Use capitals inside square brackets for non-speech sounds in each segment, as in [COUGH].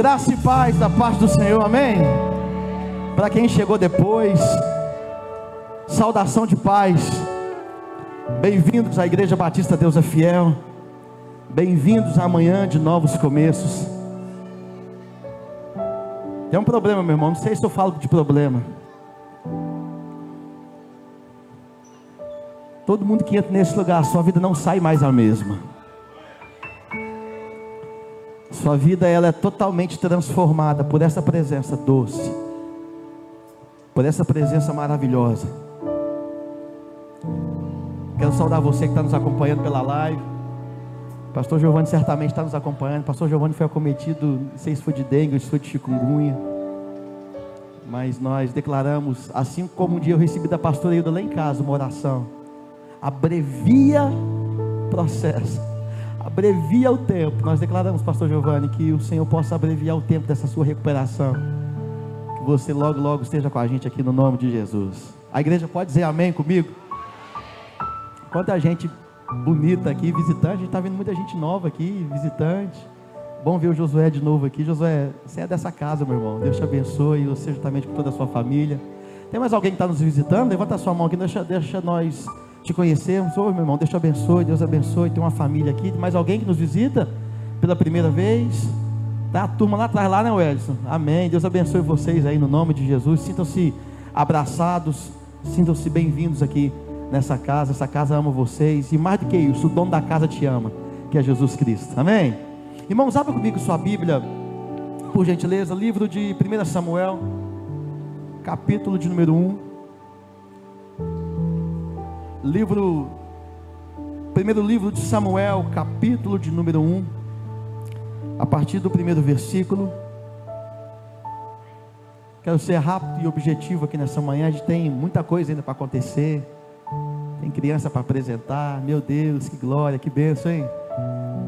Graça e paz da parte do Senhor, amém? Para quem chegou depois, saudação de paz. Bem-vindos à Igreja Batista Deus é Fiel. Bem-vindos à manhã de novos começos. Tem um problema, meu irmão. Não sei se eu falo de problema. Todo mundo que entra nesse lugar, sua vida não sai mais a mesma. Sua vida ela é totalmente transformada por essa presença doce, por essa presença maravilhosa. Quero saudar você que está nos acompanhando pela live. Pastor Giovanni certamente está nos acompanhando. Pastor Giovanni foi acometido, não sei se foi de dengue, se foi de chikungunya. Mas nós declaramos, assim como um dia eu recebi da pastora Hilda lá em casa, uma oração. Abrevia processo abrevia o tempo. Nós declaramos, Pastor Giovanni, que o Senhor possa abreviar o tempo dessa sua recuperação. Que você logo, logo esteja com a gente aqui no nome de Jesus. A igreja pode dizer amém comigo? Quanta gente bonita aqui, visitante. A gente está vendo muita gente nova aqui, visitante. Bom ver o Josué de novo aqui. Josué, você é dessa casa, meu irmão. Deus te abençoe, você juntamente com toda a sua família. Tem mais alguém que está nos visitando? Levanta a sua mão aqui, deixa, deixa nós te conhecermos. Ô meu irmão, Deus te abençoe, Deus abençoe. Tem uma família aqui, mais alguém que nos visita pela primeira vez. Tá a turma lá atrás, lá, né, Wellington? Amém. Deus abençoe vocês aí no nome de Jesus. Sintam-se abraçados, sintam-se bem-vindos aqui nessa casa. Essa casa ama vocês. E mais do que isso, o dono da casa te ama, que é Jesus Cristo. Amém? Irmãos, abra comigo sua Bíblia, por gentileza, livro de 1 Samuel, capítulo de número 1 livro, primeiro livro de Samuel, capítulo de número 1, a partir do primeiro versículo. Quero ser rápido e objetivo aqui nessa manhã. A gente tem muita coisa ainda para acontecer. Tem criança para apresentar. Meu Deus, que glória, que bênção, hein?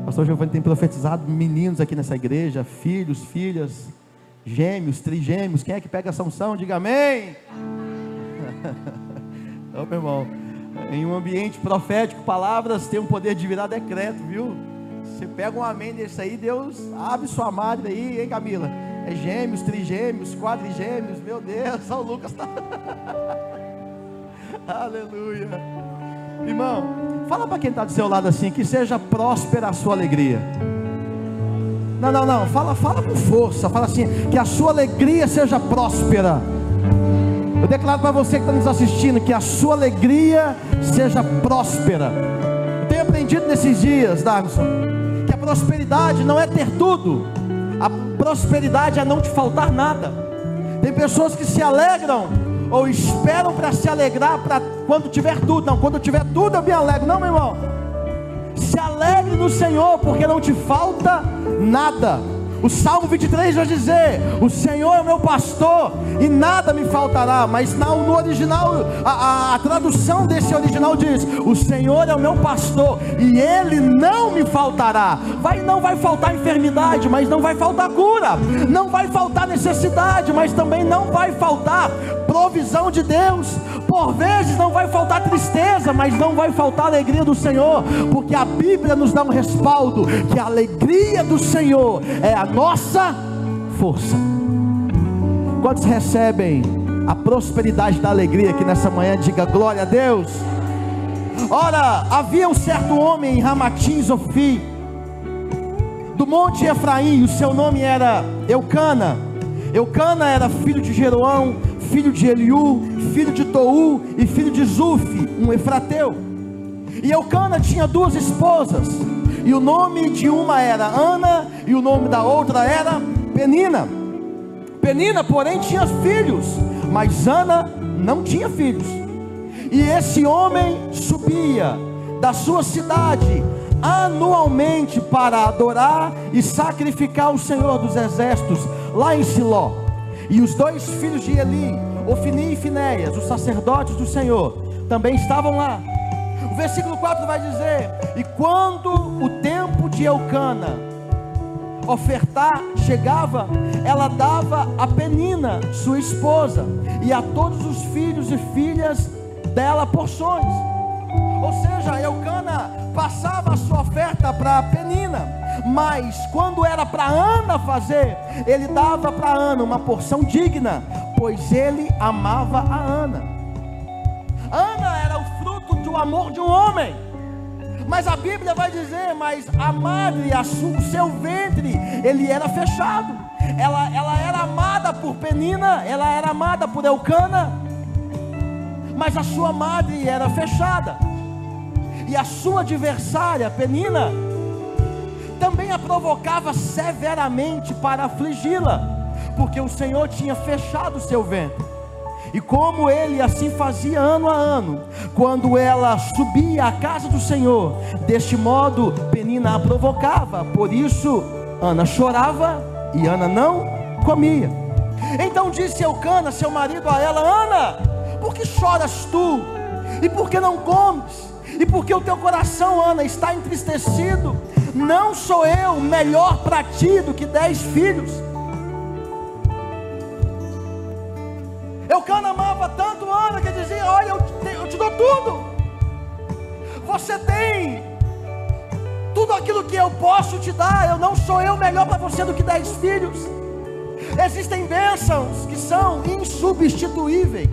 pastor Giovanni tem profetizado meninos aqui nessa igreja, filhos, filhas, gêmeos, trigêmeos. Quem é que pega a sanção? Diga amém. [LAUGHS] Ô meu irmão, em um ambiente profético, palavras têm um poder de virar decreto, viu? Você pega um amém desse aí, Deus abre sua madre aí, hein, Camila? É gêmeos, trigêmeos, quadrigêmeos, meu Deus, [LAUGHS] só o Lucas está. [LAUGHS] Aleluia. Irmão, fala para quem está do seu lado assim, que seja próspera a sua alegria. Não, não, não, fala, fala com força, fala assim, que a sua alegria seja próspera. Eu declaro para você que está nos assistindo que a sua alegria seja próspera. Eu tenho aprendido nesses dias, Darmson, que a prosperidade não é ter tudo, a prosperidade é não te faltar nada. Tem pessoas que se alegram ou esperam para se alegrar para quando tiver tudo. Não, quando tiver tudo eu me alegro. Não, meu irmão. Se alegre no Senhor, porque não te falta nada. O Salmo 23 vai dizer: O Senhor é o meu pastor e nada me faltará. Mas no original, a, a, a, tradução desse original diz: O Senhor é o meu pastor e ele não me faltará. Vai, não vai faltar enfermidade, mas não vai faltar cura. Não vai faltar necessidade, mas também não vai faltar provisão de Deus. Por vezes não vai faltar tristeza, mas não vai faltar alegria do Senhor, porque a Bíblia nos dá um respaldo que a alegria do Senhor é a nossa força. Quantos recebem a prosperidade da alegria aqui nessa manhã? Diga glória a Deus. Ora, havia um certo homem em Ramatim Zofi, do monte Efraim, o seu nome era Eucana. Eucana era filho de Jeroão, filho de Eliú, filho de Tou e filho de Zuf, um efrateu. E Eucana tinha duas esposas, e o nome de uma era Ana, e o nome da outra era Penina. Penina, porém, tinha filhos, mas Ana não tinha filhos. E esse homem subia da sua cidade anualmente para adorar e sacrificar o Senhor dos Exércitos lá em Siló. E os dois filhos de Eli, Ofni e Finéias, os sacerdotes do Senhor, também estavam lá. O versículo 4 vai dizer: E quando o tempo de Eucana ofertar chegava, ela dava a Penina, sua esposa, e a todos os filhos e filhas dela porções. Ou seja, Eucana passava a sua oferta para Penina, mas quando era para Ana fazer, ele dava para Ana uma porção digna, pois ele amava a Ana. Ana era o fruto do amor de um homem. Mas a Bíblia vai dizer, mas a madre, a o seu ventre, ele era fechado. Ela, ela era amada por Penina, ela era amada por Eucana, mas a sua madre era fechada. E a sua adversária, Penina, também a provocava severamente para afligi-la, porque o Senhor tinha fechado seu ventre. E como ele assim fazia ano a ano, quando ela subia à casa do Senhor, deste modo Penina a provocava, por isso Ana chorava e Ana não comia. Então disse Eucana, seu marido, a ela: Ana, por que choras tu? E por que não comes? E por que o teu coração, Ana, está entristecido? Não sou eu melhor para ti do que dez filhos? Eucana amava tanto Ana que dizia: Olha, eu te, eu te dou tudo. Você tem tudo aquilo que eu posso te dar. Eu não sou eu melhor para você do que dez filhos. Existem bênçãos que são insubstituíveis.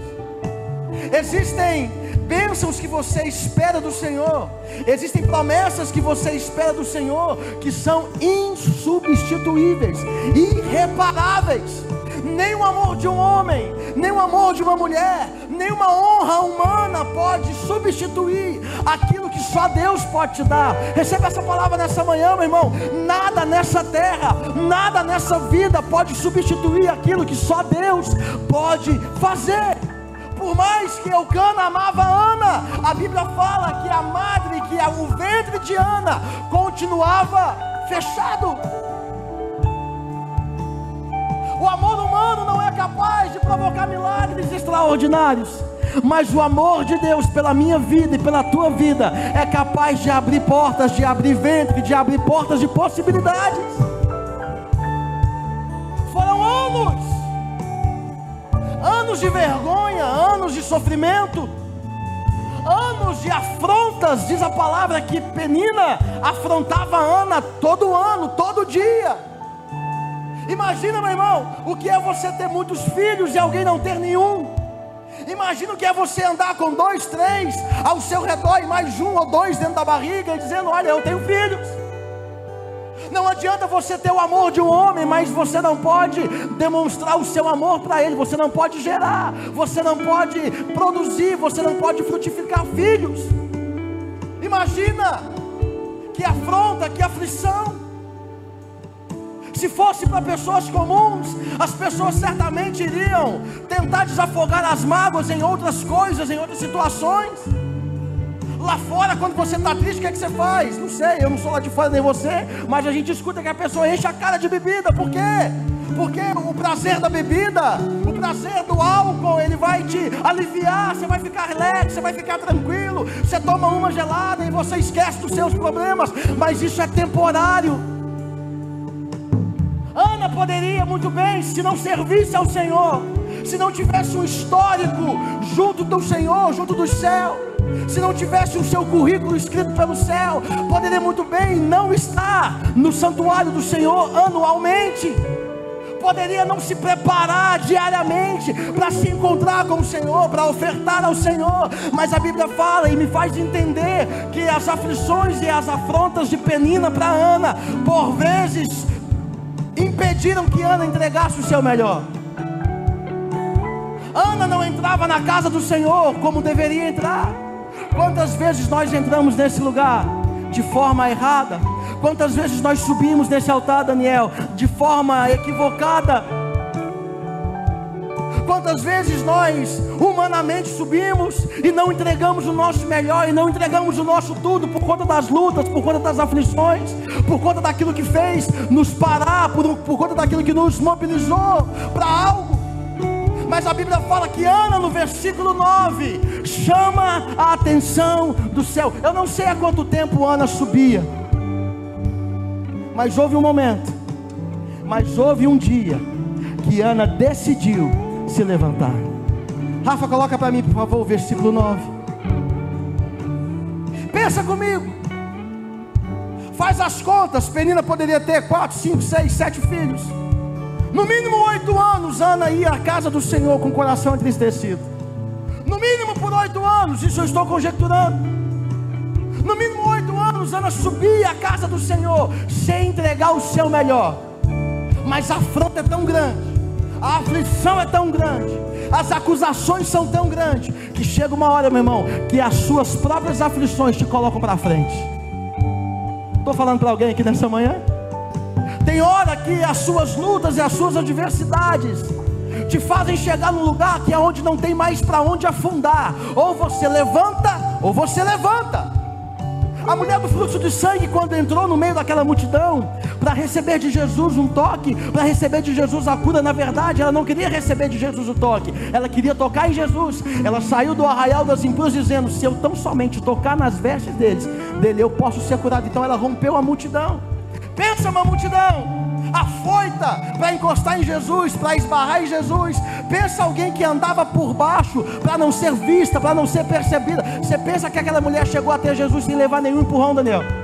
Existem bênçãos que você espera do Senhor. Existem promessas que você espera do Senhor que são insubstituíveis, irreparáveis nem o amor de um homem, nem o amor de uma mulher, nem uma honra humana pode substituir aquilo que só Deus pode te dar. Receba essa palavra nessa manhã, meu irmão. Nada nessa terra, nada nessa vida pode substituir aquilo que só Deus pode fazer. Por mais que Eucana amava Ana, a Bíblia fala que a madre, que o ventre de Ana continuava fechado. O amor humano não é capaz de provocar milagres extraordinários. Mas o amor de Deus pela minha vida e pela tua vida é capaz de abrir portas, de abrir ventre, de abrir portas de possibilidades. Foram anos, anos de vergonha, anos de sofrimento, anos de afrontas, diz a palavra que Penina afrontava Ana todo ano, todo dia. Imagina, meu irmão, o que é você ter muitos filhos e alguém não ter nenhum. Imagina o que é você andar com dois, três ao seu redor e mais um ou dois dentro da barriga e dizendo: Olha, eu tenho filhos. Não adianta você ter o amor de um homem, mas você não pode demonstrar o seu amor para ele, você não pode gerar, você não pode produzir, você não pode frutificar filhos. Imagina que afronta, que aflição. Se fosse para pessoas comuns, as pessoas certamente iriam tentar desafogar as mágoas em outras coisas, em outras situações. Lá fora, quando você está triste, o que, é que você faz? Não sei, eu não sou lá de fora nem você, mas a gente escuta que a pessoa enche a cara de bebida, por quê? Porque o prazer da bebida, o prazer do álcool, ele vai te aliviar, você vai ficar relax, você vai ficar tranquilo. Você toma uma gelada e você esquece dos seus problemas, mas isso é temporário. Ana poderia muito bem, se não servisse ao Senhor, se não tivesse um histórico junto do Senhor, junto do céu, se não tivesse o seu currículo escrito pelo céu, poderia muito bem não estar no santuário do Senhor anualmente. Poderia não se preparar diariamente para se encontrar com o Senhor, para ofertar ao Senhor, mas a Bíblia fala e me faz entender que as aflições e as afrontas de Penina para Ana, por vezes impediram que Ana entregasse o seu melhor. Ana não entrava na casa do Senhor como deveria entrar. Quantas vezes nós entramos nesse lugar de forma errada? Quantas vezes nós subimos nesse altar, Daniel, de forma equivocada? Quantas vezes nós humanamente subimos e não entregamos o nosso melhor e não entregamos o nosso tudo por conta das lutas, por conta das aflições, por conta daquilo que fez nos parar, por, por conta daquilo que nos mobilizou para algo. Mas a Bíblia fala que Ana, no versículo 9, chama a atenção do céu. Eu não sei há quanto tempo Ana subia, mas houve um momento, mas houve um dia que Ana decidiu se levantar. Rafa, coloca para mim, por favor, o versículo 9. Pensa comigo. Faz as contas, Penina poderia ter quatro, cinco, seis, sete filhos. No mínimo oito anos, Ana ia à casa do Senhor com o coração entristecido. No mínimo por oito anos, isso eu estou conjecturando. No mínimo oito anos, Ana subia à casa do Senhor sem entregar o seu melhor. Mas a afronta é tão grande, a aflição é tão grande, as acusações são tão grandes, que chega uma hora, meu irmão, que as suas próprias aflições te colocam para frente. Estou falando para alguém aqui nessa manhã? Tem hora que as suas lutas e as suas adversidades te fazem chegar num lugar que é onde não tem mais para onde afundar. Ou você levanta, ou você levanta. A mulher do fluxo de sangue, quando entrou no meio daquela multidão, para receber de Jesus um toque, para receber de Jesus a cura, na verdade, ela não queria receber de Jesus o toque, ela queria tocar em Jesus. Ela saiu do arraial das impuras dizendo: Se eu tão somente tocar nas vestes deles, dele eu posso ser curado. Então ela rompeu a multidão. Pensa uma multidão afoita para encostar em Jesus, para esbarrar em Jesus. Pensa alguém que andava por baixo para não ser vista, para não ser percebida. Você pensa que aquela mulher chegou até Jesus sem levar nenhum empurrão, Daniel?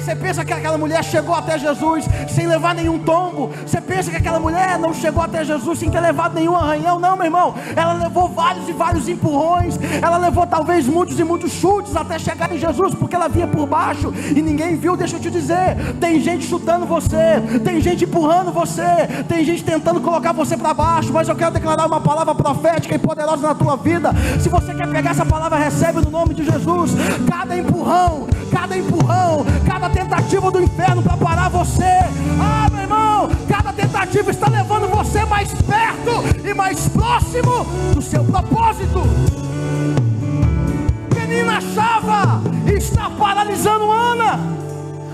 Você pensa que aquela mulher chegou até Jesus sem levar nenhum tombo? Você pensa que aquela mulher não chegou até Jesus sem ter levado nenhum arranhão? Não, meu irmão. Ela levou vários e vários empurrões. Ela levou talvez muitos e muitos chutes até chegar em Jesus, porque ela vinha por baixo e ninguém viu. Deixa eu te dizer: tem gente chutando você, tem gente empurrando você, tem gente tentando colocar você para baixo. Mas eu quero declarar uma palavra profética e poderosa na tua vida. Se você quer pegar essa palavra, recebe no nome de Jesus. Cada empurrão, cada empurrão, cada tentativa do inferno para parar você. Ah, meu irmão, cada tentativa está levando você mais perto e mais próximo do seu propósito. Menina achava está paralisando Ana,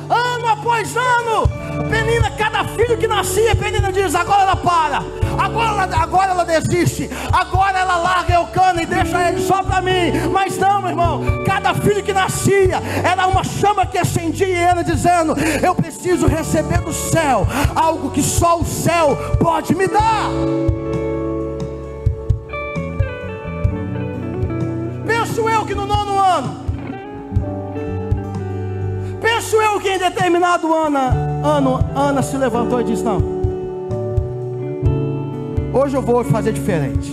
ano após ano. Penina, cada filho que nascia, Penina diz: agora ela para, agora ela, agora ela desiste, agora ela larga o cano e deixa ele só para mim. Mas não, meu irmão, cada filho que nascia era uma chama que acendia e ela dizendo: Eu preciso receber do céu algo que só o céu pode me dar. Penso eu que no nono ano Penso eu que em determinado ano, ano Ana se levantou e disse: Não, hoje eu vou fazer diferente.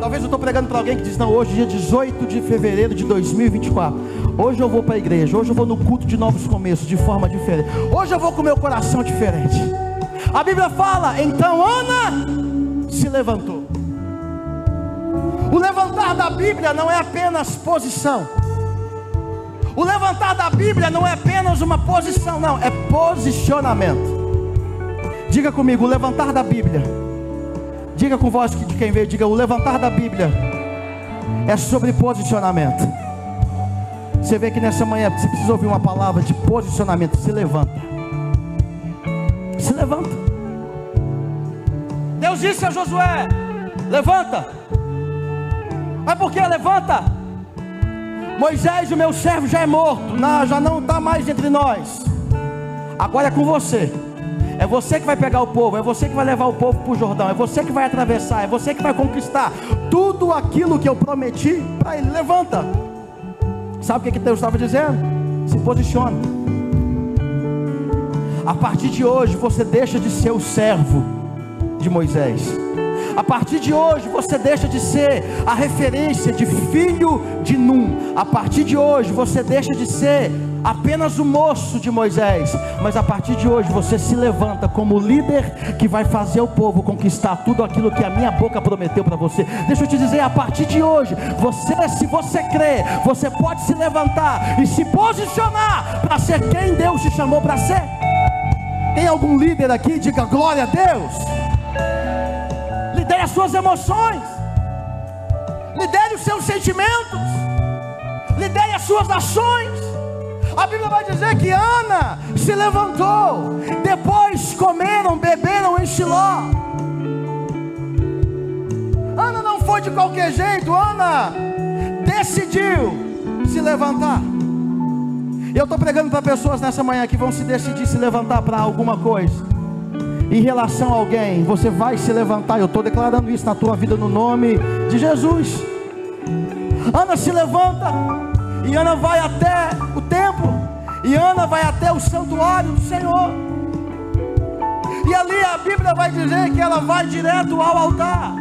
Talvez eu estou pregando para alguém que diz: Não, hoje, dia 18 de fevereiro de 2024. Hoje eu vou para a igreja. Hoje eu vou no culto de novos começos, de forma diferente. Hoje eu vou com meu coração diferente. A Bíblia fala: Então Ana se levantou. O levantar da Bíblia não é apenas posição. O levantar da Bíblia não é apenas uma posição, não, é posicionamento. Diga comigo, o levantar da Bíblia. Diga com voz de quem veio, diga, o levantar da Bíblia é sobre posicionamento. Você vê que nessa manhã você precisa ouvir uma palavra de posicionamento. Se levanta. Se levanta. Deus disse a Josué: Levanta. Mas por que levanta? Moisés, o meu servo, já é morto, não, já não está mais entre nós. Agora é com você. É você que vai pegar o povo, é você que vai levar o povo para o Jordão, é você que vai atravessar, é você que vai conquistar tudo aquilo que eu prometi para ele. Levanta. Sabe o que, Deus estava dizendo? Se posiciona. A partir de hoje você deixa de ser o servo de Moisés a partir de hoje você deixa de ser a referência de filho de Num. A partir de hoje você deixa de ser apenas o moço de Moisés, mas a partir de hoje você se levanta como líder que vai fazer o povo conquistar tudo aquilo que a minha boca prometeu para você. Deixa eu te dizer, a partir de hoje, você, se você crê, você pode se levantar e se posicionar para ser quem Deus te chamou para ser. Tem algum líder aqui? Diga glória a Deus lidere as suas emoções, lidere os seus sentimentos, lidere as suas ações. A Bíblia vai dizer que Ana se levantou, depois comeram, beberam em Shiló. Ana não foi de qualquer jeito, Ana decidiu se levantar. Eu estou pregando para pessoas nessa manhã que vão se decidir se levantar para alguma coisa em relação a alguém, você vai se levantar. Eu estou declarando isso na tua vida no nome de Jesus. Ana se levanta e Ana vai até o templo. E Ana vai até o santuário do Senhor. E ali a Bíblia vai dizer que ela vai direto ao altar.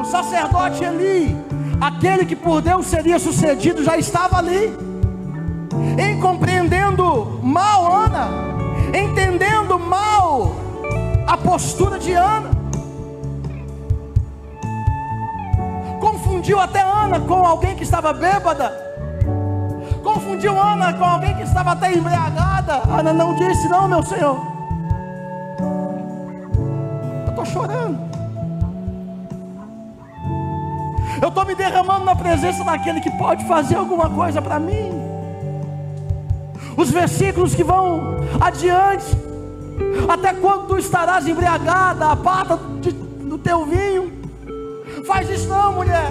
O sacerdote Eli, aquele que por Deus seria sucedido, já estava ali. Em compreendendo mal Ana, entendendo mal a postura de Ana. Confundiu até Ana com alguém que estava bêbada confundiu Ana com alguém que estava até embriagada. Ana não disse: Não, meu senhor. Eu estou chorando. Eu estou me derramando na presença daquele que pode fazer alguma coisa para mim. Os versículos que vão adiante. Até quando tu estarás embriagada, a pata do teu vinho. Faz isso não, mulher.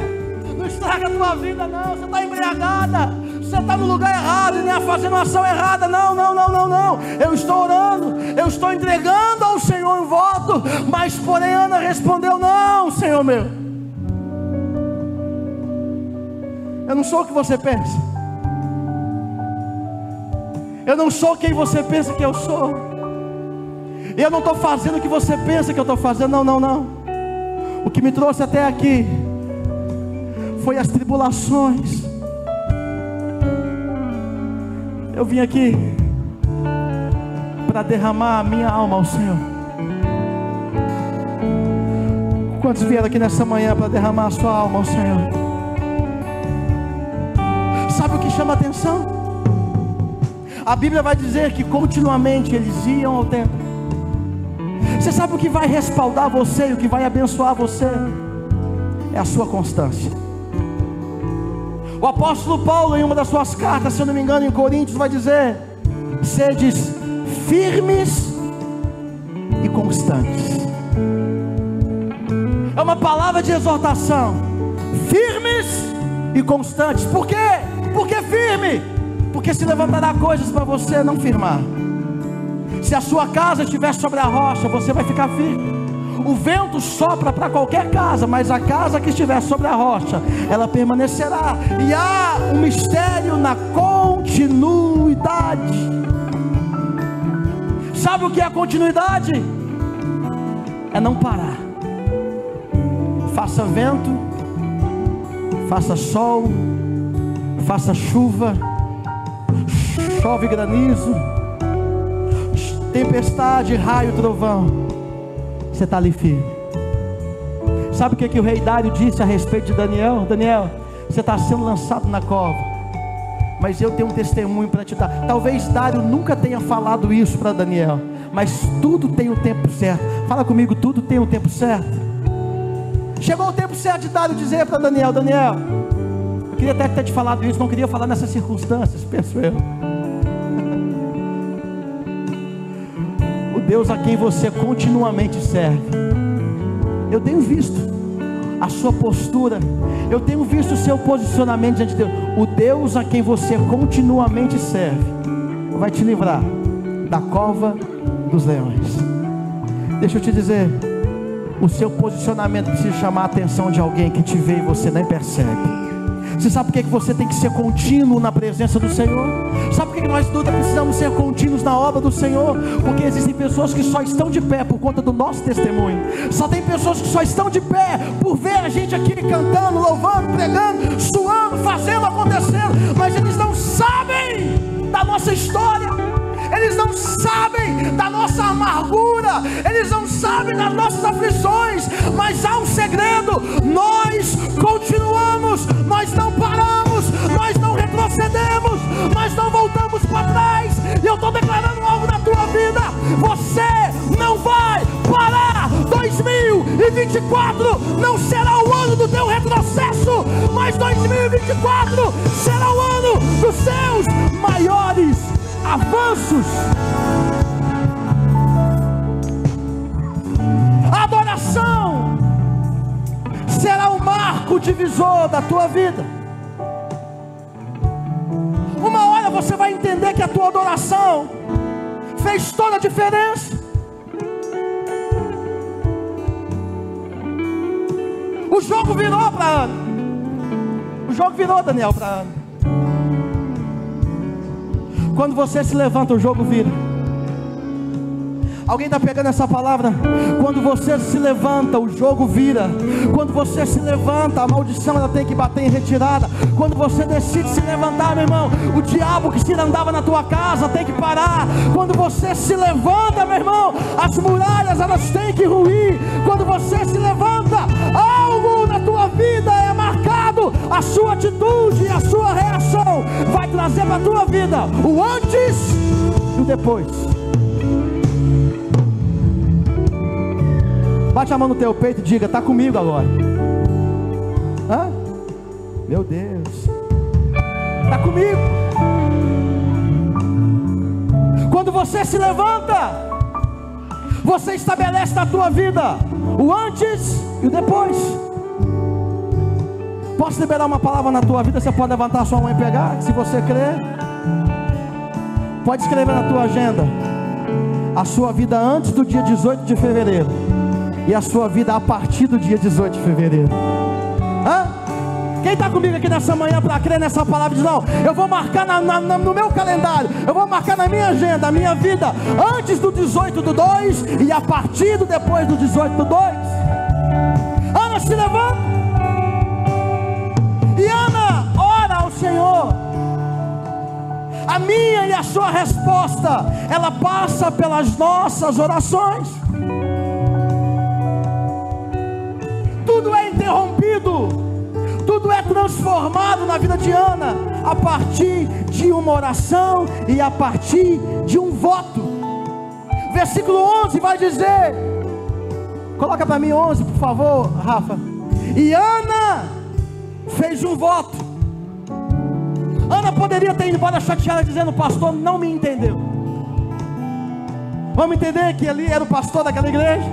Não estraga a tua vida, não. Você está embriagada. Você está no lugar errado e nem fazendo ação errada. Não, não, não, não, não. Eu estou orando, eu estou entregando ao Senhor um voto. Mas, porém, Ana respondeu: Não, Senhor meu. Eu não sou o que você pensa. Eu não sou quem você pensa que eu sou. Eu não estou fazendo o que você pensa que eu estou fazendo. Não, não, não. O que me trouxe até aqui foi as tribulações Eu vim aqui para derramar a minha alma ao Senhor. Quantos vieram aqui nessa manhã para derramar a sua alma ao Senhor? Sabe o que chama atenção? A Bíblia vai dizer que continuamente eles iam ao templo. Você sabe o que vai respaldar você e o que vai abençoar você? É a sua constância. O apóstolo Paulo, em uma das suas cartas, se eu não me engano, em Coríntios, vai dizer: sedes firmes e constantes. É uma palavra de exortação. Firmes e constantes. Por quê? Porque firme. Porque se levantará coisas para você não firmar. Se a sua casa estiver sobre a rocha, você vai ficar firme. O vento sopra para qualquer casa, mas a casa que estiver sobre a rocha, ela permanecerá. E há um mistério na continuidade. Sabe o que é a continuidade? É não parar. Faça vento, faça sol, faça chuva, chove granizo, tempestade, raio, trovão você está ali firme. Sabe o que, que o rei Dário disse a respeito de Daniel? Daniel, você está sendo lançado na cova, mas eu tenho um testemunho para te dar. Talvez Dário nunca tenha falado isso para Daniel, mas tudo tem o tempo certo. Fala comigo, tudo tem o tempo certo. Chegou o tempo certo de Dário dizer para Daniel: Daniel, eu queria até ter te falado isso, não queria falar nessas circunstâncias, penso eu. Deus a quem você continuamente serve. Eu tenho visto a sua postura, eu tenho visto o seu posicionamento diante de Deus. O Deus a quem você continuamente serve vai te livrar da cova dos leões. Deixa eu te dizer, o seu posicionamento precisa chamar a atenção de alguém que te vê e você nem percebe. Você sabe por que você tem que ser contínuo na presença do Senhor? Sabe por que nós todos precisamos ser contínuos na obra do Senhor? Porque existem pessoas que só estão de pé por conta do nosso testemunho. Só tem pessoas que só estão de pé por ver a gente aqui cantando, louvando, pregando, suando, fazendo, acontecendo, mas eles não sabem da nossa história eles não sabem da nossa amargura, eles não sabem das nossas aflições, mas há um segredo: nós continuamos, nós não paramos, nós não retrocedemos, nós não voltamos para trás. E eu estou declarando algo na tua vida: você não vai parar. 2024 não será o ano do teu retrocesso, mas 2024 será o ano dos seus maiores avanços. A adoração será o marco divisor da tua vida. Uma hora você vai entender que a tua adoração fez toda a diferença. O jogo virou para Ana. O jogo virou, Daniel, para Ana. Quando você se levanta, o jogo vira. Alguém está pegando essa palavra? Quando você se levanta, o jogo vira. Quando você se levanta, a maldição ela tem que bater em retirada. Quando você decide se levantar, meu irmão, o diabo que se andava na tua casa tem que parar. Quando você se levanta, meu irmão, as muralhas elas têm que ruir. Quando você se levanta, algo na tua vida. A sua atitude e a sua reação vai trazer para a tua vida o antes e o depois. Bate a mão no teu peito e diga: Está comigo agora. Hã? Meu Deus. Está comigo. Quando você se levanta, você estabelece na tua vida o antes e o depois. Posso liberar uma palavra na tua vida? Você pode levantar sua mão e pegar, se você crer. Pode escrever na tua agenda a sua vida antes do dia 18 de fevereiro e a sua vida a partir do dia 18 de fevereiro. Hã? Quem está comigo aqui nessa manhã para crer nessa palavra diz: Não, eu vou marcar na, na, no meu calendário, eu vou marcar na minha agenda, a minha vida, antes do 18 do 2 e a partir do depois do 18 do 2. Ana se levanta A minha e a sua resposta, ela passa pelas nossas orações. tudo é interrompido, tudo é transformado na vida de Ana a partir de uma oração e a partir de um voto. Versículo 11 vai dizer: Coloca para mim 11, por favor, Rafa. E Ana fez um voto. Ana poderia ter ido embora chateada, dizendo: Pastor não me entendeu. Vamos entender que ali era o pastor daquela igreja?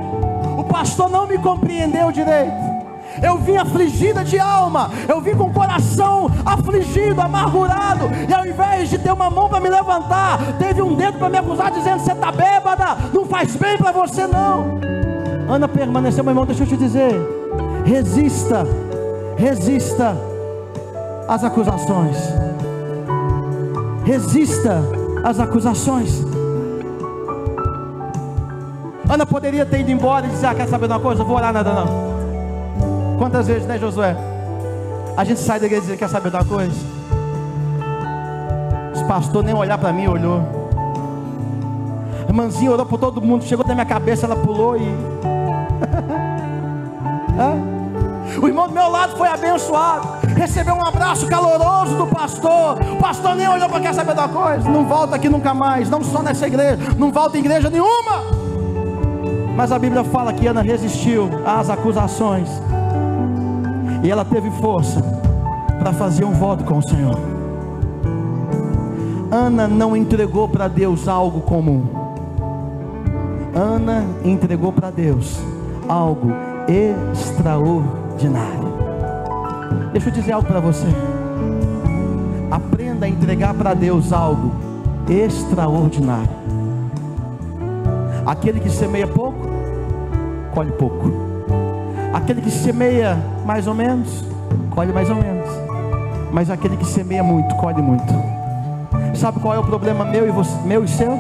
O pastor não me compreendeu direito. Eu vim afligida de alma, eu vim com o coração afligido, amargurado, e ao invés de ter uma mão para me levantar, teve um dedo para me acusar, dizendo: Você está bêbada, não faz bem para você não. Ana permaneceu, meu irmão, deixa eu te dizer: resista, resista às acusações, resista às acusações. Ana poderia ter ido embora e dizer: ah, Quer saber de uma coisa? Eu vou orar nada não. Quantas vezes, né, Josué? A gente sai da igreja e diz, quer saber de uma coisa? Os pastores nem olhar para mim, olhou. A irmãzinha orou por todo mundo, chegou na minha cabeça, ela pulou e. [LAUGHS] o irmão do meu lado foi abençoado, recebeu um abraço caloroso do pastor. O pastor nem olhou para quer saber uma coisa, não volta aqui nunca mais, não só nessa igreja, não volta em igreja nenhuma. Mas a Bíblia fala que Ana resistiu às acusações. E ela teve força para fazer um voto com o Senhor. Ana não entregou para Deus algo comum. Ana entregou para Deus algo extraordinário. Deixa eu dizer algo para você. Aprenda a entregar para Deus algo extraordinário. Aquele que semeia pouco, colhe pouco. Aquele que semeia mais ou menos, colhe mais ou menos. Mas aquele que semeia muito, colhe muito. Sabe qual é o problema meu e, você, meu e seu?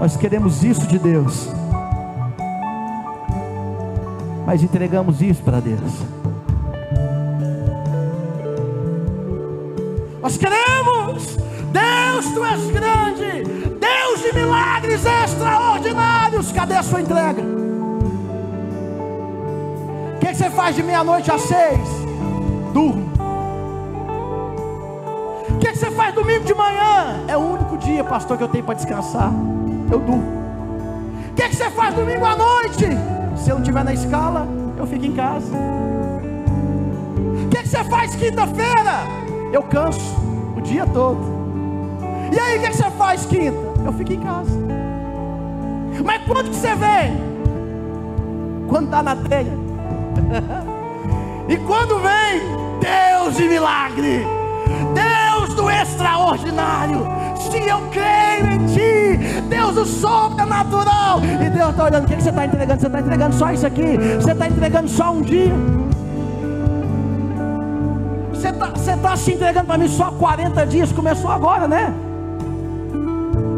Nós queremos isso de Deus. Mas entregamos isso para Deus. Nós queremos, Deus, tu és grande, Deus de milagres extraordinários. Cadê a sua entrega? que você faz de meia-noite às seis? Durmo. O que você faz domingo de manhã? É o único dia, pastor, que eu tenho para descansar. Eu durmo. O que você faz domingo à noite? Se eu não estiver na escala, eu fico em casa. O que você faz quinta-feira? Eu canso o dia todo. E aí, o que você faz quinta? Eu fico em casa. Mas quando que você vem? Quando está na telha. [LAUGHS] e quando vem Deus de milagre, Deus do extraordinário, se eu creio em Ti, Deus do sobrenatural, e Deus está olhando, o que, que você está entregando? Você está entregando só isso aqui? Você está entregando só um dia? Você está tá se entregando para mim só 40 dias, começou agora, né?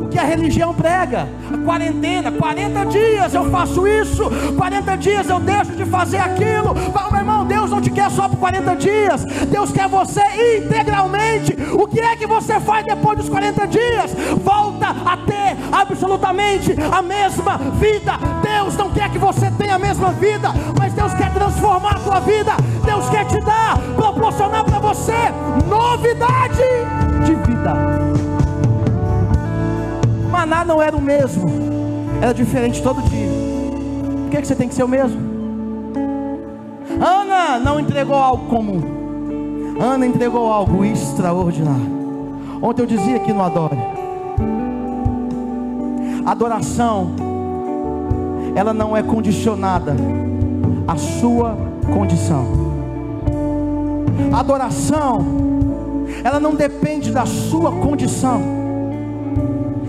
O que a religião prega. Quarentena, 40 dias eu faço isso, 40 dias eu deixo de fazer aquilo. Meu irmão, Deus não te quer só por 40 dias, Deus quer você integralmente. O que é que você faz depois dos 40 dias? Volta a ter absolutamente a mesma vida. Deus não quer que você tenha a mesma vida, mas Deus quer transformar a tua vida. Deus quer te dar, proporcionar para você novidade de vida maná não era o mesmo, era diferente todo dia. Por que, que você tem que ser o mesmo? Ana não entregou algo comum, Ana entregou algo extraordinário. Ontem eu dizia aqui no Adore: adoração, ela não é condicionada à sua condição. Adoração, ela não depende da sua condição.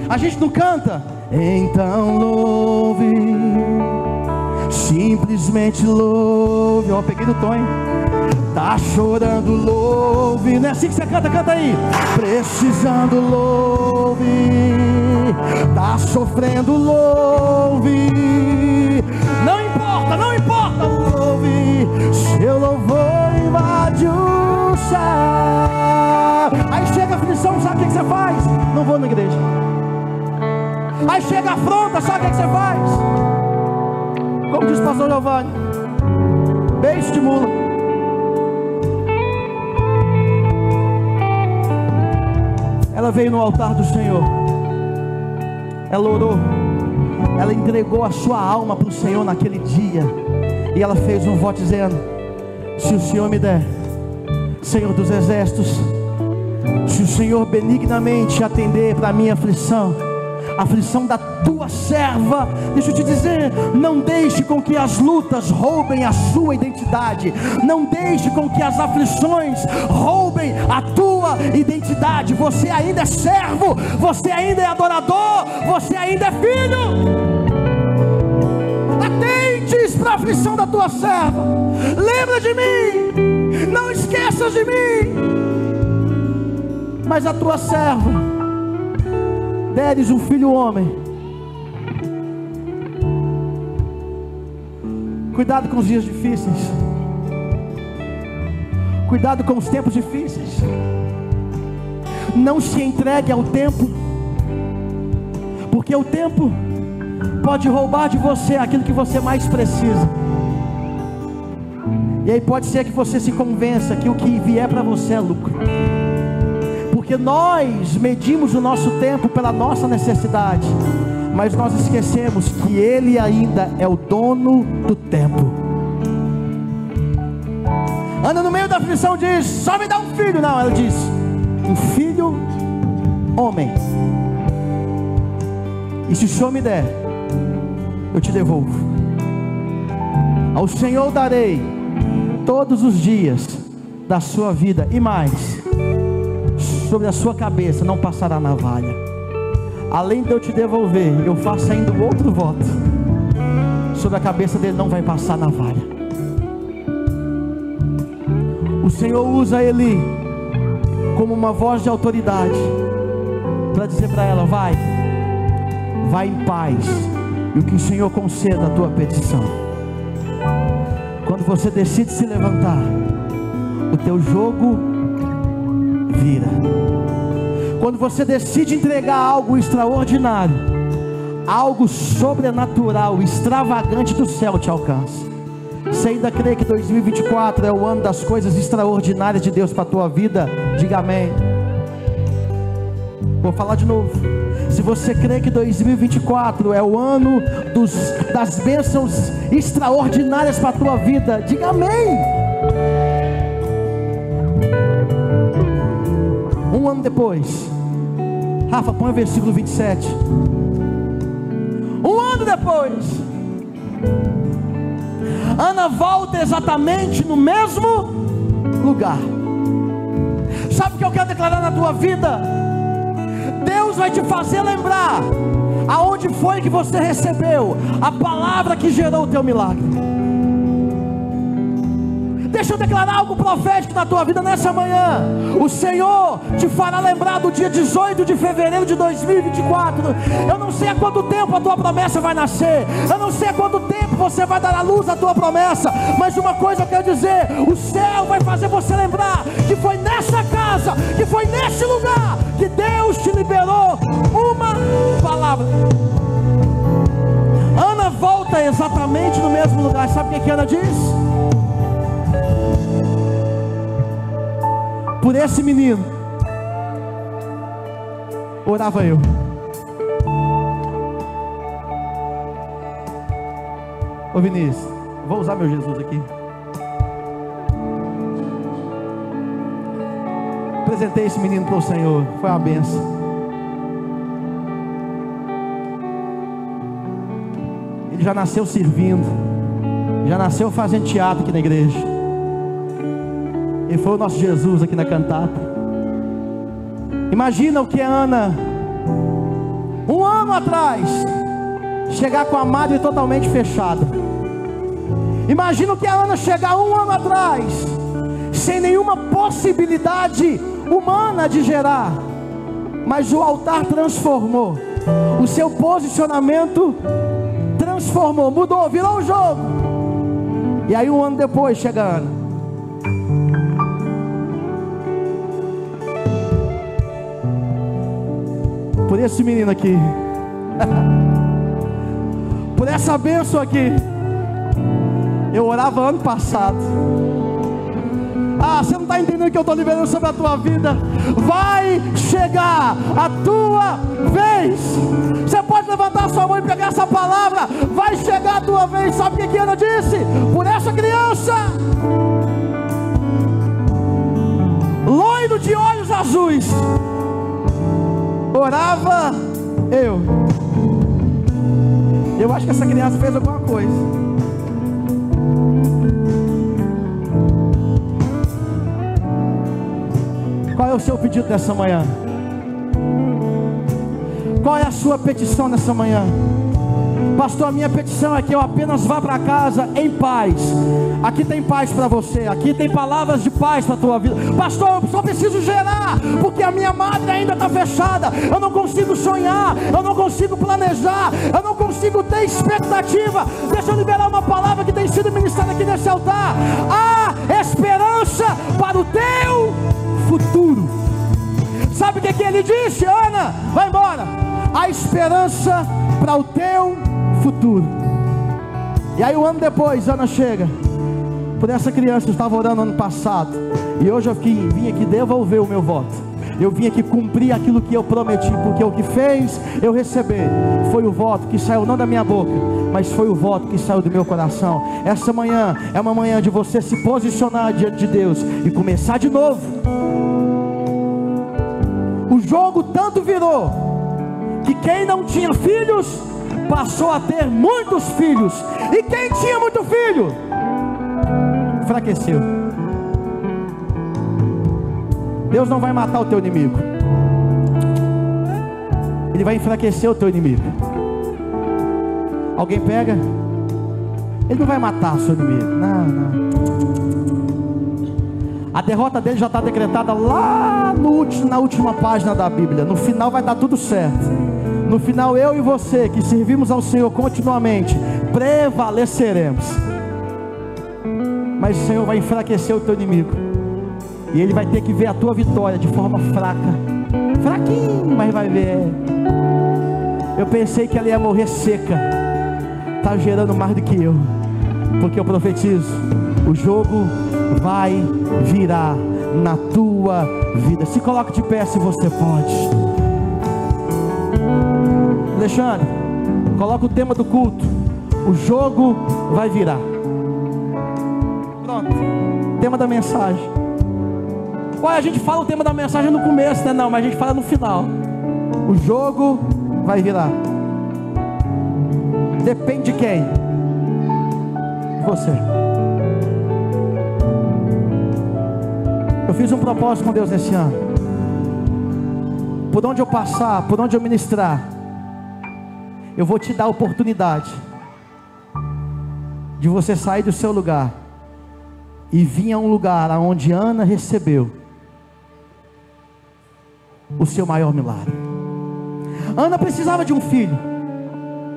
A gente não canta. Então louve, simplesmente louve. Ó, peguei do tom, hein? Tá chorando, louve. Não é assim que você canta, canta aí. Precisando, louve. Tá sofrendo, louve. Não importa, não importa, louve. Seu louvor invade o céu. Aí chega a aflição, sabe o que você faz? Não vou na igreja. Aí chega a afronta, sabe o que, você faz? Como diz o pastor Giovanni, bem estimula. Ela veio no altar do Senhor, ela orou, ela entregou a sua alma para o Senhor naquele dia, e ela fez um voto dizendo: Se o Senhor me der, Senhor dos exércitos, se o Senhor benignamente atender para a minha aflição, aflição da tua serva. Deixa eu te dizer, não deixe com que as lutas roubem a sua identidade. Não deixe com que as aflições roubem a tua identidade. Você ainda é servo, você ainda é adorador, você ainda é filho. Para a aflição da tua serva. Lembra de mim. Não esqueças de mim. Mas a tua serva deres um filho homem, cuidado com os dias difíceis, cuidado com os tempos difíceis, não se entregue ao tempo, porque o tempo pode roubar de você aquilo que você mais precisa. E aí pode ser que você se convença que o que vier para você é lucro porque nós medimos o nosso tempo pela nossa necessidade, mas nós esquecemos que Ele ainda é o dono do tempo. Anda no meio da aflição, diz: só me dá um filho. Não, ela diz: um filho homem. E se o Senhor me der, eu te devolvo. Ao Senhor darei todos os dias da sua vida e mais sobre a sua cabeça não passará navalha. Além de eu te devolver, eu faço ainda um outro voto. Sobre a cabeça dele não vai passar navalha. O Senhor usa ele como uma voz de autoridade para dizer para ela: vai, vai em paz, e o que o Senhor conceda a tua petição. Quando você decide se levantar, o teu jogo vira. Quando você decide entregar algo extraordinário, algo sobrenatural, extravagante do céu te alcança. Você ainda crê que 2024 é o ano das coisas extraordinárias de Deus para a tua vida? Diga amém. Vou falar de novo. Se você crê que 2024 é o ano dos, das bênçãos extraordinárias para a tua vida, diga amém. Ano depois, Rafa, põe o versículo 27. Um ano depois, Ana volta exatamente no mesmo lugar. Sabe o que eu quero declarar na tua vida? Deus vai te fazer lembrar aonde foi que você recebeu a palavra que gerou o teu milagre. Deixa eu declarar algo profético na tua vida nessa manhã. O Senhor te fará lembrar do dia 18 de fevereiro de 2024. Eu não sei há quanto tempo a tua promessa vai nascer. Eu não sei há quanto tempo você vai dar a luz à tua promessa. Mas uma coisa eu quero dizer: o céu vai fazer você lembrar que foi nessa casa, que foi nesse lugar que Deus te liberou uma palavra. Ana volta exatamente no mesmo lugar. Sabe o que, Ana diz? Por esse menino, orava eu. Ô Vinícius, vou usar meu Jesus aqui. Apresentei esse menino para o Senhor, foi uma benção. Ele já nasceu servindo, já nasceu fazendo teatro aqui na igreja. Ele foi o nosso Jesus aqui na cantata. Imagina o que é Ana, um ano atrás, chegar com a madre totalmente fechada. Imagina o que é Ana chegar um ano atrás, sem nenhuma possibilidade humana de gerar, mas o altar transformou, o seu posicionamento transformou, mudou, virou o jogo. E aí um ano depois chega Ana. Por esse menino aqui. [LAUGHS] Por essa bênção aqui. Eu orava ano passado. Ah, você não está entendendo o que eu estou liberando sobre a tua vida. Vai chegar a tua vez. Você pode levantar sua mão acho que essa criança fez alguma coisa. Qual é o seu pedido nessa manhã? Qual é a sua petição nessa manhã? Pastor, a minha petição é que eu apenas vá para casa em paz. Aqui tem paz para você, aqui tem palavras de paz para a tua vida. Pastor, eu só preciso gerar, porque a minha madre ainda está fechada. Eu não consigo sonhar, eu não consigo planejar, eu não consigo ter expectativa. Deixa eu liberar uma palavra que tem sido ministrada aqui nesse altar. Há esperança para o teu futuro. Sabe o que, que ele disse, Ana? Vai embora. A esperança para o teu futuro. E aí, um ano depois, Ana chega. Por essa criança eu estava orando ano passado. E hoje eu vim aqui devolver o meu voto. Eu vim aqui cumprir aquilo que eu prometi, porque o que fez eu receber foi o voto que saiu não da minha boca, mas foi o voto que saiu do meu coração. Essa manhã é uma manhã de você se posicionar diante de Deus e começar de novo. O jogo tanto virou que quem não tinha filhos passou a ter muitos filhos, e quem tinha muito filho enfraqueceu. Deus não vai matar o teu inimigo, Ele vai enfraquecer o teu inimigo. Alguém pega, Ele não vai matar o seu inimigo, não, não. A derrota dele já está decretada lá no, na última página da Bíblia. No final vai dar tudo certo. No final, eu e você que servimos ao Senhor continuamente, prevaleceremos. Mas o Senhor vai enfraquecer o teu inimigo. E ele vai ter que ver a tua vitória de forma fraca. Fraquinho, mas vai ver. Eu pensei que ela ia morrer seca. Está gerando mais do que eu. Porque eu profetizo: o jogo vai virar na tua vida. Se coloque de pé se você pode. Alexandre, coloca o tema do culto. O jogo vai virar. Pronto. Tema da mensagem. Olha, a gente fala o tema da mensagem no começo, né? Não, mas a gente fala no final. O jogo vai virar. Depende de quem? Você. Eu fiz um propósito com Deus nesse ano. Por onde eu passar, por onde eu ministrar, eu vou te dar a oportunidade de você sair do seu lugar e vinha a um lugar aonde Ana recebeu o seu maior milagre. Ana precisava de um filho.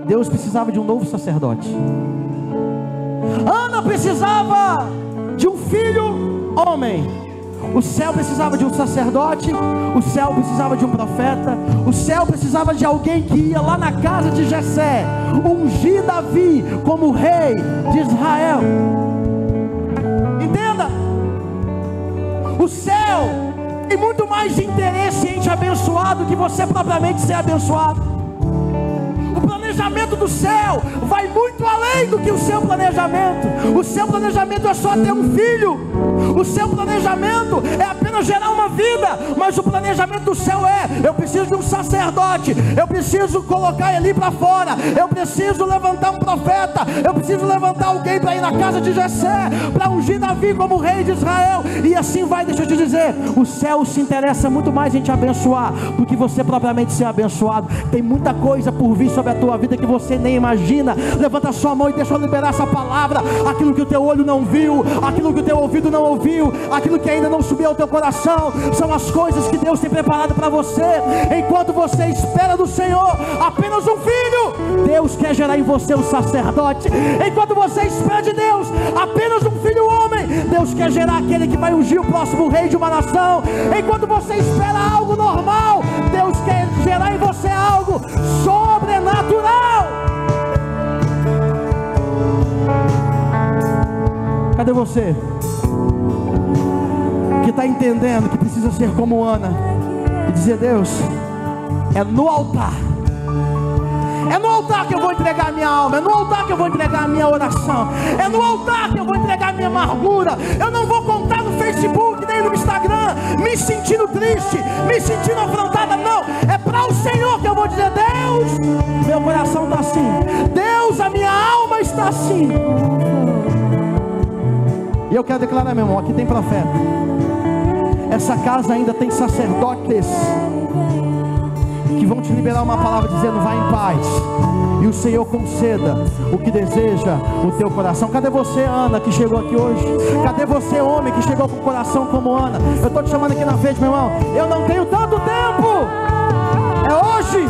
Deus precisava de um novo sacerdote. Ana precisava de um filho homem. O céu precisava de um sacerdote, o céu precisava de um profeta, o céu precisava de alguém que ia lá na casa de Jessé, ungir Davi como rei de Israel. Entenda? O céu tem muito mais interesse em te abençoar do que você propriamente ser abençoado planejamento do céu vai muito além do que o seu planejamento. O seu planejamento é só ter um filho. O seu planejamento é apenas gerar uma vida, mas o planejamento do céu é: eu preciso de um sacerdote, eu preciso colocar ele para fora, eu preciso levantar um profeta, eu preciso levantar alguém para ir na casa de Jessé, para ungir Davi como rei de Israel, e assim vai. Deixa eu te dizer: o céu se interessa muito mais em te abençoar do que você propriamente ser abençoado. Tem muita coisa por vir sobre a tua vida que você nem imagina. Levanta sua mão e deixa eu liberar essa palavra. Aquilo que o teu olho não viu, aquilo que o teu ouvido não ouviu, aquilo que ainda não subiu ao teu coração, são as coisas que Deus tem preparado para você. Enquanto você espera do Senhor apenas um filho, Deus quer gerar em você um sacerdote. Enquanto você espera de Deus apenas um filho homem, Deus quer gerar aquele que vai ungir o próximo rei de uma nação. Enquanto você espera algo normal, Deus quer gerar em você algo sobrenatural. Cadê você? Que está entendendo que precisa ser como Ana e dizer: Deus, é no altar. É no altar que eu vou entregar minha alma, é no altar que eu vou entregar minha oração, é no altar que eu vou entregar minha amargura. Eu não vou contar no Facebook nem no Instagram, me sentindo triste, me sentindo afrontada, não. É para o Senhor que eu vou dizer: Deus, meu coração está assim, Deus, a minha alma está assim. E eu quero declarar, meu irmão, aqui tem profeta. Essa casa ainda tem sacerdotes que vão te liberar uma palavra dizendo: vai em paz. E o Senhor conceda o que deseja o teu coração. Cadê você, Ana, que chegou aqui hoje? Cadê você, homem, que chegou com o coração como Ana? Eu estou te chamando aqui na frente, meu irmão. Eu não tenho tanto tempo. É hoje.